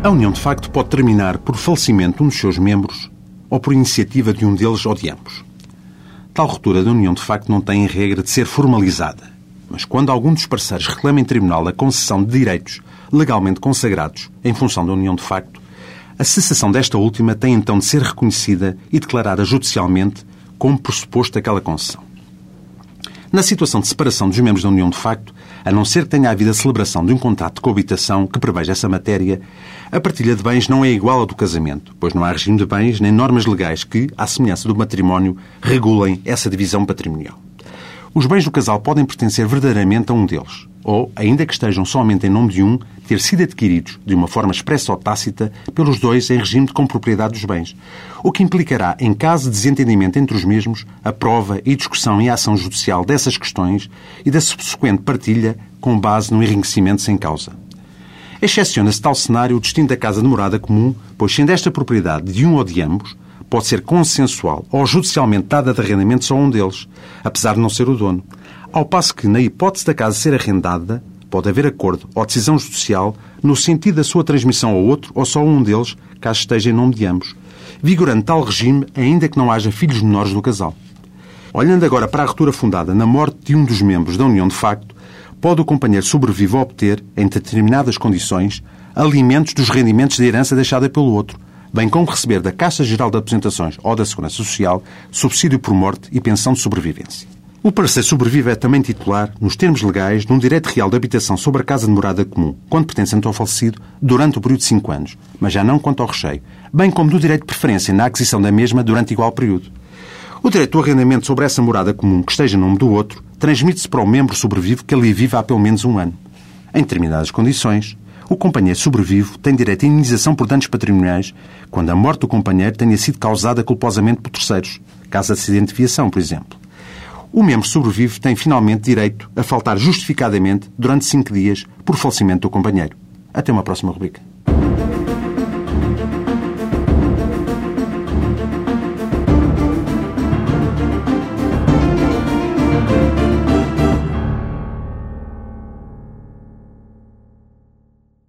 A união de facto pode terminar por falecimento de um dos seus membros ou por iniciativa de um deles ou de ambos. Tal ruptura da união de facto não tem regra de ser formalizada, mas quando algum dos parceiros reclama em tribunal a concessão de direitos legalmente consagrados em função da união de facto, a cessação desta última tem então de ser reconhecida e declarada judicialmente como pressuposto aquela concessão. Na situação de separação dos membros da união de facto, a não ser que tenha havido a celebração de um contrato de coabitação que preveja essa matéria, a partilha de bens não é igual à do casamento, pois não há regime de bens nem normas legais que, à semelhança do matrimónio, regulem essa divisão patrimonial. Os bens do casal podem pertencer verdadeiramente a um deles, ou, ainda que estejam somente em nome de um, ter sido adquiridos, de uma forma expressa ou tácita, pelos dois em regime de compropriedade dos bens, o que implicará, em caso de desentendimento entre os mesmos, a prova e discussão e ação judicial dessas questões e da subsequente partilha com base no enriquecimento sem causa. Excepciona-se tal cenário o destino da casa de morada comum, pois sendo esta propriedade de um ou de ambos, pode ser consensual ou judicialmente dada de arrendamento só um deles, apesar de não ser o dono. Ao passo que, na hipótese da casa ser arrendada, pode haver acordo ou decisão judicial no sentido da sua transmissão ao outro ou só a um deles, caso esteja em nome de ambos, vigorando tal regime ainda que não haja filhos menores do casal. Olhando agora para a ruptura fundada na morte de um dos membros da união de facto, pode o companheiro sobrevivo obter, em determinadas condições, alimentos dos rendimentos de herança deixada pelo outro, bem como receber da Caixa Geral de Apresentações ou da Segurança Social subsídio por morte e pensão de sobrevivência. O parecer sobrevive é também titular, nos termos legais, num direito real de habitação sobre a casa de morada comum, quando pertencente ao falecido, durante o período de 5 anos, mas já não quanto ao recheio, bem como do direito de preferência na aquisição da mesma durante igual período. O direito do arrendamento sobre essa morada comum que esteja em nome do outro transmite-se para o membro sobrevivo que ali vive há pelo menos um ano. Em determinadas condições, o companheiro sobrevivo tem direito à indenização por danos patrimoniais quando a morte do companheiro tenha sido causada culposamente por terceiros, caso de acidente de viação, por exemplo. O membro sobrevivo tem finalmente direito a faltar justificadamente durante cinco dias por falecimento do companheiro. Até uma próxima rubrica.